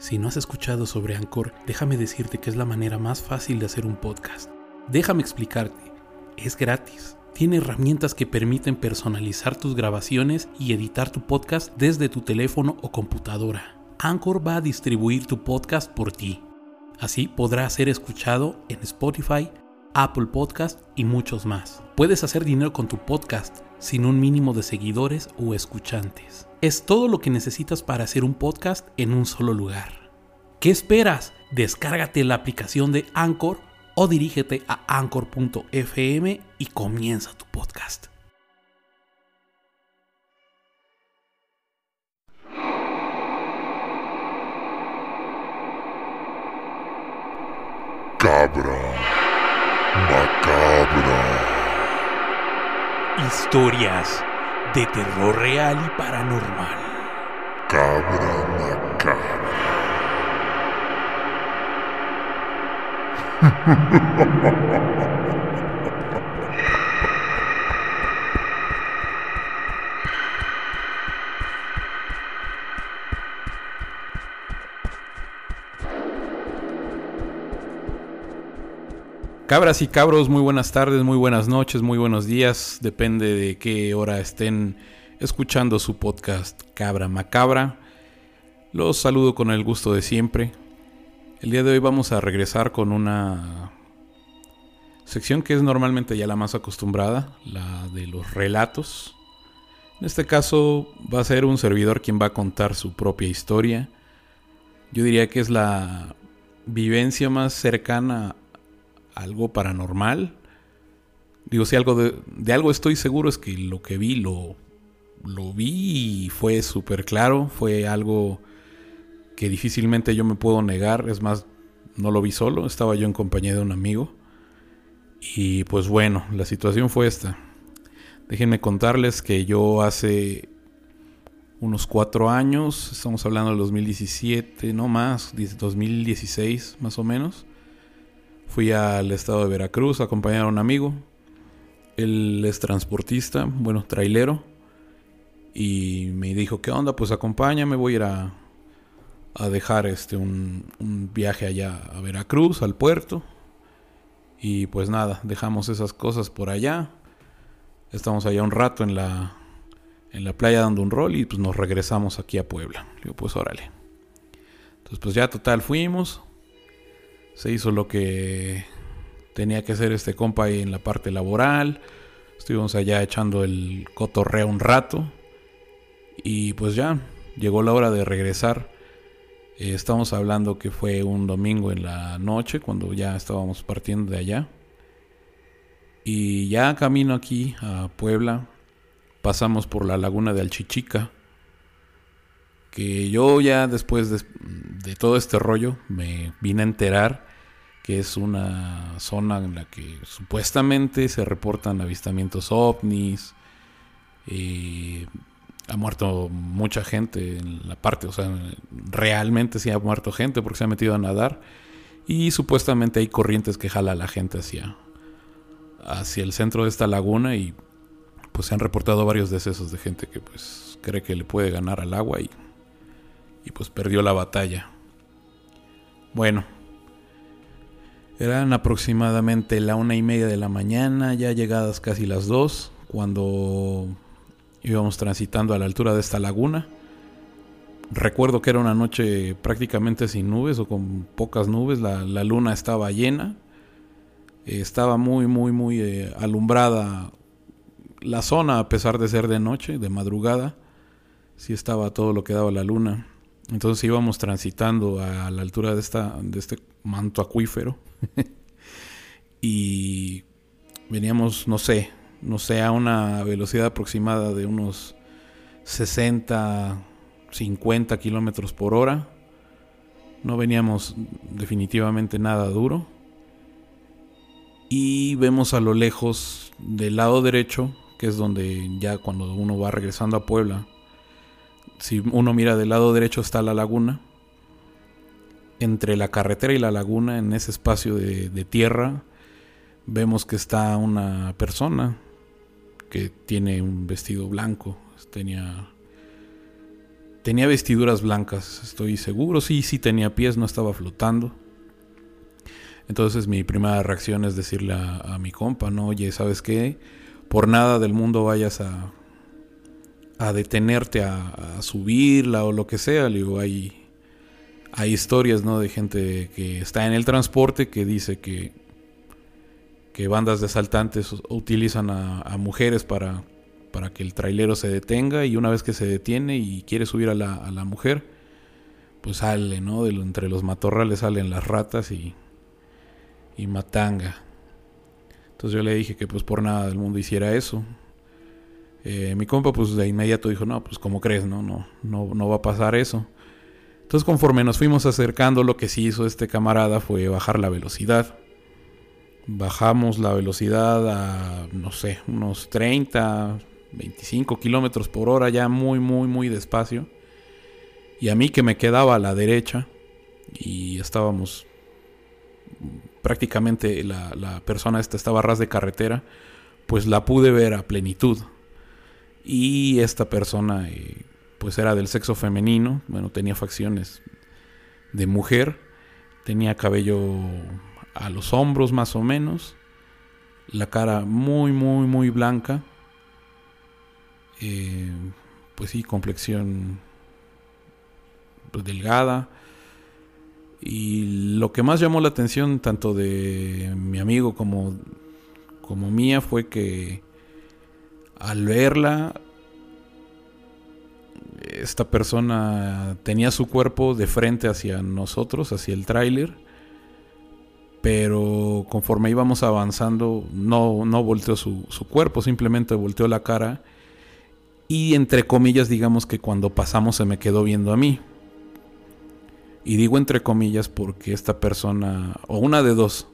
Si no has escuchado sobre Anchor, déjame decirte que es la manera más fácil de hacer un podcast. Déjame explicarte. Es gratis. Tiene herramientas que permiten personalizar tus grabaciones y editar tu podcast desde tu teléfono o computadora. Anchor va a distribuir tu podcast por ti. Así podrá ser escuchado en Spotify, Apple Podcast y muchos más. Puedes hacer dinero con tu podcast sin un mínimo de seguidores o escuchantes. Es todo lo que necesitas para hacer un podcast en un solo lugar. ¿Qué esperas? Descárgate la aplicación de Anchor o dirígete a anchor.fm y comienza tu podcast. Cabra macabra. Historias de terror real y paranormal. Cabra macabra. Cabras y cabros, muy buenas tardes, muy buenas noches, muy buenos días. Depende de qué hora estén escuchando su podcast Cabra Macabra. Los saludo con el gusto de siempre. El día de hoy vamos a regresar con una sección que es normalmente ya la más acostumbrada, la de los relatos. En este caso va a ser un servidor quien va a contar su propia historia. Yo diría que es la vivencia más cercana algo paranormal. Digo, si algo de, algo estoy seguro es que lo que vi lo, lo vi y fue súper claro. Fue algo que difícilmente yo me puedo negar. Es más, no lo vi solo, estaba yo en compañía de un amigo. Y pues bueno, la situación fue esta. Déjenme contarles que yo hace unos cuatro años, estamos hablando del 2017, no más, 2016 más o menos, Fui al estado de Veracruz a acompañar a un amigo. Él es transportista, bueno, trailero. Y me dijo, ¿qué onda? Pues acompáñame, voy a ir a, a dejar este un, un, viaje allá a Veracruz, al puerto. Y pues nada, dejamos esas cosas por allá. Estamos allá un rato en la, en la playa dando un rol y pues nos regresamos aquí a Puebla. Digo, pues órale. Entonces pues ya total fuimos se hizo lo que tenía que hacer este compa ahí en la parte laboral. Estuvimos allá echando el cotorreo un rato. Y pues ya, llegó la hora de regresar. Eh, estamos hablando que fue un domingo en la noche, cuando ya estábamos partiendo de allá. Y ya camino aquí a Puebla, pasamos por la laguna de Alchichica. Que yo ya después de, de todo este rollo me vine a enterar que es una zona en la que supuestamente se reportan avistamientos ovnis. Eh, ha muerto mucha gente en la parte, o sea, realmente sí ha muerto gente porque se ha metido a nadar. Y supuestamente hay corrientes que jala a la gente hacia, hacia el centro de esta laguna y pues se han reportado varios decesos de gente que pues cree que le puede ganar al agua y, y pues perdió la batalla. Bueno, eran aproximadamente la una y media de la mañana, ya llegadas casi las dos, cuando íbamos transitando a la altura de esta laguna. Recuerdo que era una noche prácticamente sin nubes o con pocas nubes, la, luna estaba llena, estaba muy, muy, muy eh, alumbrada la zona a pesar de ser de noche, de madrugada, sí estaba todo lo que daba la luna. Entonces íbamos transitando a la altura de, esta, de este manto acuífero y veníamos, no sé, no sé, a una velocidad aproximada de unos 60, 50 kilómetros por hora. No veníamos definitivamente nada duro. Y vemos a lo lejos del lado derecho, que es donde ya cuando uno va regresando a Puebla, si uno mira del lado derecho está la laguna entre la carretera y la laguna, en ese espacio de, tierra, vemos que está una persona que tiene un vestido blanco. Tenía tenía vestiduras blancas, estoy seguro. Sí, sí tenía pies, no estaba flotando. Entonces mi primera reacción es decirle a, mi compa, no, oye, ¿sabes qué? Por nada del mundo vayas a, a detenerte a, subirla o lo que sea. Le hay, hay historias, ¿no? De gente que está en el transporte que dice que, que bandas de asaltantes utilizan a, mujeres para, para que el trailero se detenga y una vez que se detiene y quiere subir a la, a la mujer, pues sale, ¿no? De entre los matorrales salen las ratas y y matanga. Entonces yo le dije que pues por nada del mundo hiciera eso. Eh, mi compa pues de inmediato dijo, no, pues como crees, no, no, no, no va a pasar eso. Entonces conforme nos fuimos acercando, lo que sí hizo este camarada fue bajar la velocidad. Bajamos la velocidad a, no sé, unos 30, 25 kilómetros por hora, ya muy, muy, muy despacio. Y a mí que me quedaba a la derecha y estábamos prácticamente la, persona esta estaba a ras de carretera, pues la pude ver a plenitud. Y esta persona eh, pues era del sexo femenino, bueno, tenía facciones de mujer, tenía cabello a los hombros más o menos, la cara muy, muy, muy blanca, eh, pues sí, complexión pues, delgada, y lo que más llamó la atención tanto de mi amigo como, como mía fue que al verla, esta persona tenía su cuerpo de frente hacia nosotros, hacia el tráiler, pero conforme íbamos avanzando no, no volteó su, su cuerpo, simplemente volteó la cara y entre comillas digamos que cuando pasamos se me quedó viendo a mí. Y digo entre comillas porque esta persona, o una de dos,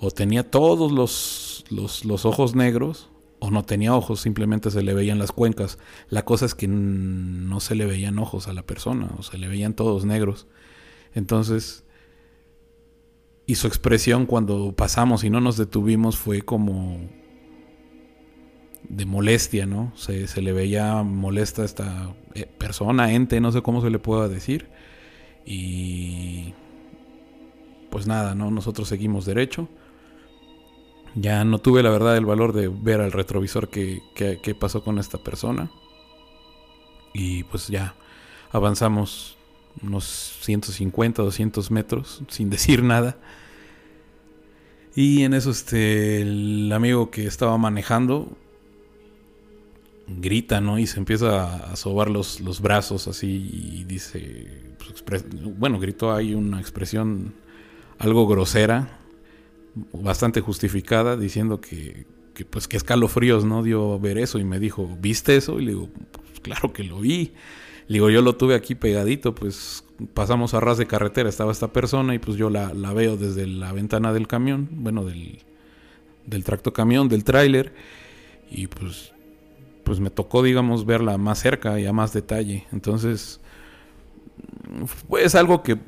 o tenía todos los, los, ojos negros, o no tenía ojos, simplemente se le veían las cuencas. La cosa es que no se le veían ojos a la persona, o se le veían todos negros. Entonces, y su expresión cuando pasamos y no nos detuvimos fue como de molestia, ¿no? Se, se le veía molesta a esta eh, persona, ente, no sé cómo se le pueda decir. Y pues nada, ¿no? Nosotros seguimos derecho. Ya no tuve la verdad el valor de ver al retrovisor que, pasó con esta persona. Y pues ya avanzamos unos 150, 200 metros sin decir nada. Y en eso este, el amigo que estaba manejando grita, ¿no? Y se empieza a sobar los, los brazos así y dice, pues, bueno, gritó ahí una expresión algo grosera, bastante justificada, diciendo que, pues que escalofríos no dio ver eso y me dijo, ¿viste eso? Y le digo, pues, claro que lo vi. Le digo, yo lo tuve aquí pegadito, pues pasamos a ras de carretera, estaba esta persona y pues yo la, la veo desde la ventana del camión, bueno, del, del tracto camión, del tráiler, y pues pues me tocó, digamos, verla más cerca y a más detalle. Entonces, pues algo que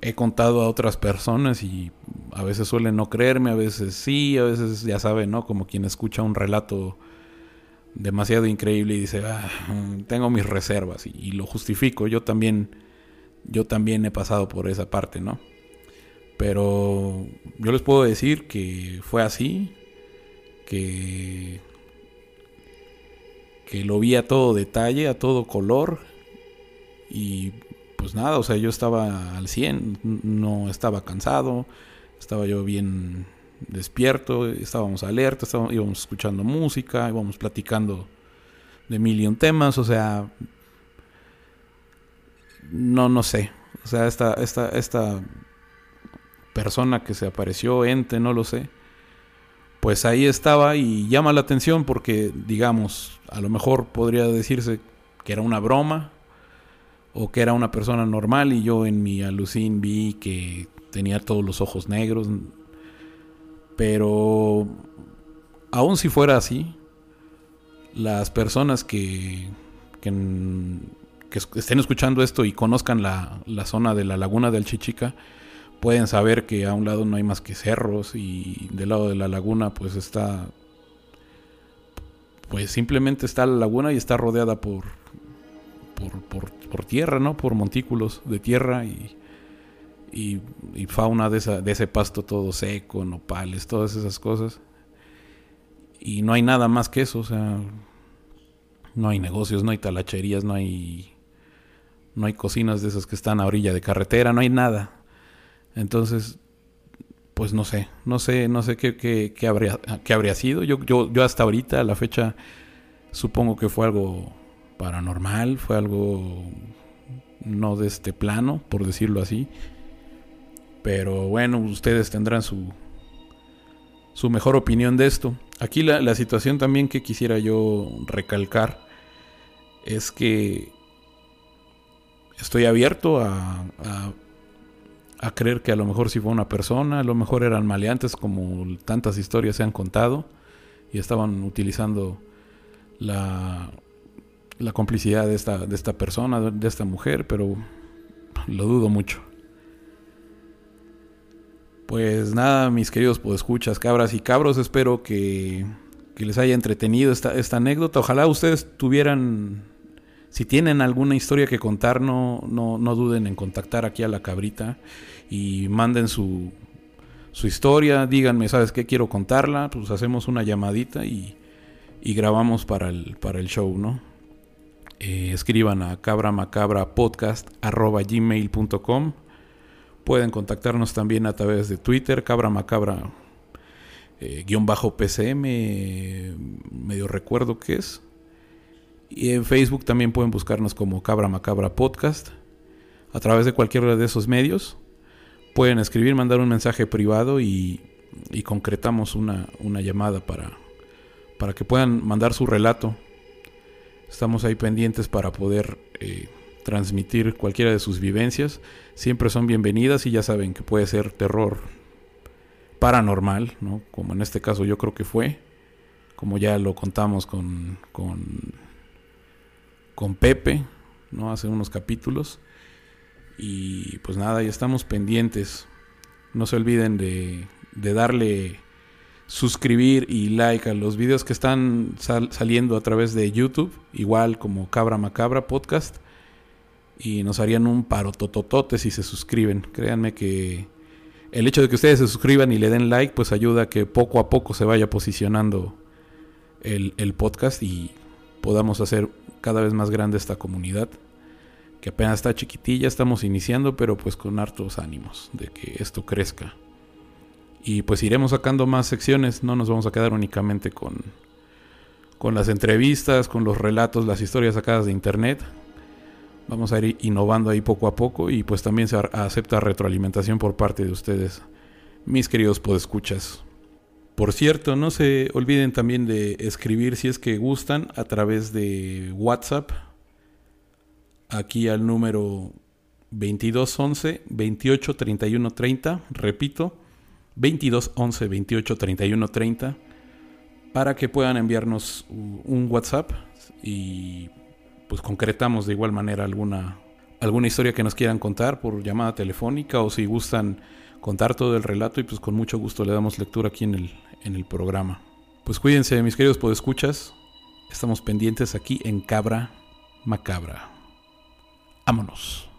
he contado a otras personas y a veces suelen no creerme, a veces sí, a veces ya saben, ¿no? Como quien escucha un relato demasiado increíble y dice, ah, tengo mis reservas y, lo justifico. Yo también, yo también he pasado por esa parte, ¿no? Pero yo les puedo decir que fue así, que que lo vi a todo detalle, a todo color. Y pues nada, o sea, yo estaba al 100, no estaba cansado, estaba yo bien despierto, estábamos alerta, íbamos escuchando música, íbamos platicando de mil temas, o sea, no, no sé, o sea, esta, esta, esta persona que se apareció, ente, no lo sé, pues ahí estaba y llama la atención porque, digamos, a lo mejor podría decirse que era una broma o que era una persona normal y yo en mi alucín vi que tenía todos los ojos negros. Pero aun si fuera así, las personas que, que, estén escuchando esto y conozcan la, la zona de la laguna del Chichica, pueden saber que a un lado no hay más que cerros y del lado de la laguna pues está pues simplemente está la laguna y está rodeada por por, tierra, ¿no? Por montículos de tierra y, y, fauna de, esa, de ese pasto todo seco, nopales, todas esas cosas. Y no hay nada más que eso, o sea, no hay negocios, no hay talacherías, no hay no hay cocinas de esas que están a orilla de carretera, no hay nada. Entonces, pues no sé, no sé, no sé qué, habría, qué habría sido. Yo, yo hasta ahorita, a la fecha, supongo que fue algo paranormal, fue algo no de este plano, por decirlo así. Pero bueno, ustedes tendrán su, su mejor opinión de esto. Aquí la, la situación también que quisiera yo recalcar es que estoy abierto a, a, creer que a lo mejor si fue una persona, a lo mejor eran maleantes como tantas historias se han contado y estaban utilizando la, la complicidad de esta, de esta persona, de esta mujer, pero lo dudo mucho. Pues nada, mis queridos escuchas cabras y cabros, espero que, que les haya entretenido esta, esta anécdota. Ojalá ustedes tuvieran, si tienen alguna historia que contar, no, no, no duden en contactar aquí a la cabrita y manden su, su historia, díganme, ¿sabes qué? Quiero contarla, pues hacemos una llamadita y, y grabamos para el, para el show, ¿no? Eh, escriban a cabramacabra.podcast.gmail.com Pueden contactarnos también a través de Twitter, cabramacabra eh, guion bajo PCM, medio recuerdo que es. Y en Facebook también pueden buscarnos como Cabra Macabra Podcast. A través de cualquiera de esos medios pueden escribir, mandar un mensaje privado y, concretamos una, llamada para, para que puedan mandar su relato Estamos ahí pendientes para poder eh, transmitir cualquiera de sus vivencias. Siempre son bienvenidas y ya saben que puede ser terror paranormal, ¿no? Como en este caso yo creo que fue, como ya lo contamos con, con, con Pepe, ¿no? Hace unos capítulos. Y pues nada, ya estamos pendientes. No se olviden de, de darle suscribir y like a los videos que están saliendo a través de YouTube, igual como Cabra Macabra Podcast. Y nos harían un paro tototote si se suscriben. Créanme que el hecho de que ustedes se suscriban y le den like, pues ayuda a que poco a poco se vaya posicionando el, el podcast y podamos hacer cada vez más grande esta comunidad. Que apenas está chiquitilla, estamos iniciando, pero pues con hartos ánimos de que esto crezca. Y pues iremos sacando más secciones, no nos vamos a quedar únicamente con, con las entrevistas, con los relatos, las historias sacadas de internet. Vamos a ir innovando ahí poco a poco y pues también se acepta retroalimentación por parte de ustedes, mis queridos podescuchas. Por cierto, no se olviden también de escribir si es que gustan a través de WhatsApp aquí al número 2211 28 31 30, repito, 22 11 28 31 30 para que puedan enviarnos un WhatsApp y pues concretamos de igual manera alguna alguna historia que nos quieran contar por llamada telefónica o si gustan contar todo el relato y pues con mucho gusto le damos lectura aquí en el, en el programa. Pues cuídense mis queridos podescuchas, estamos pendientes aquí en Cabra Macabra. Vámonos.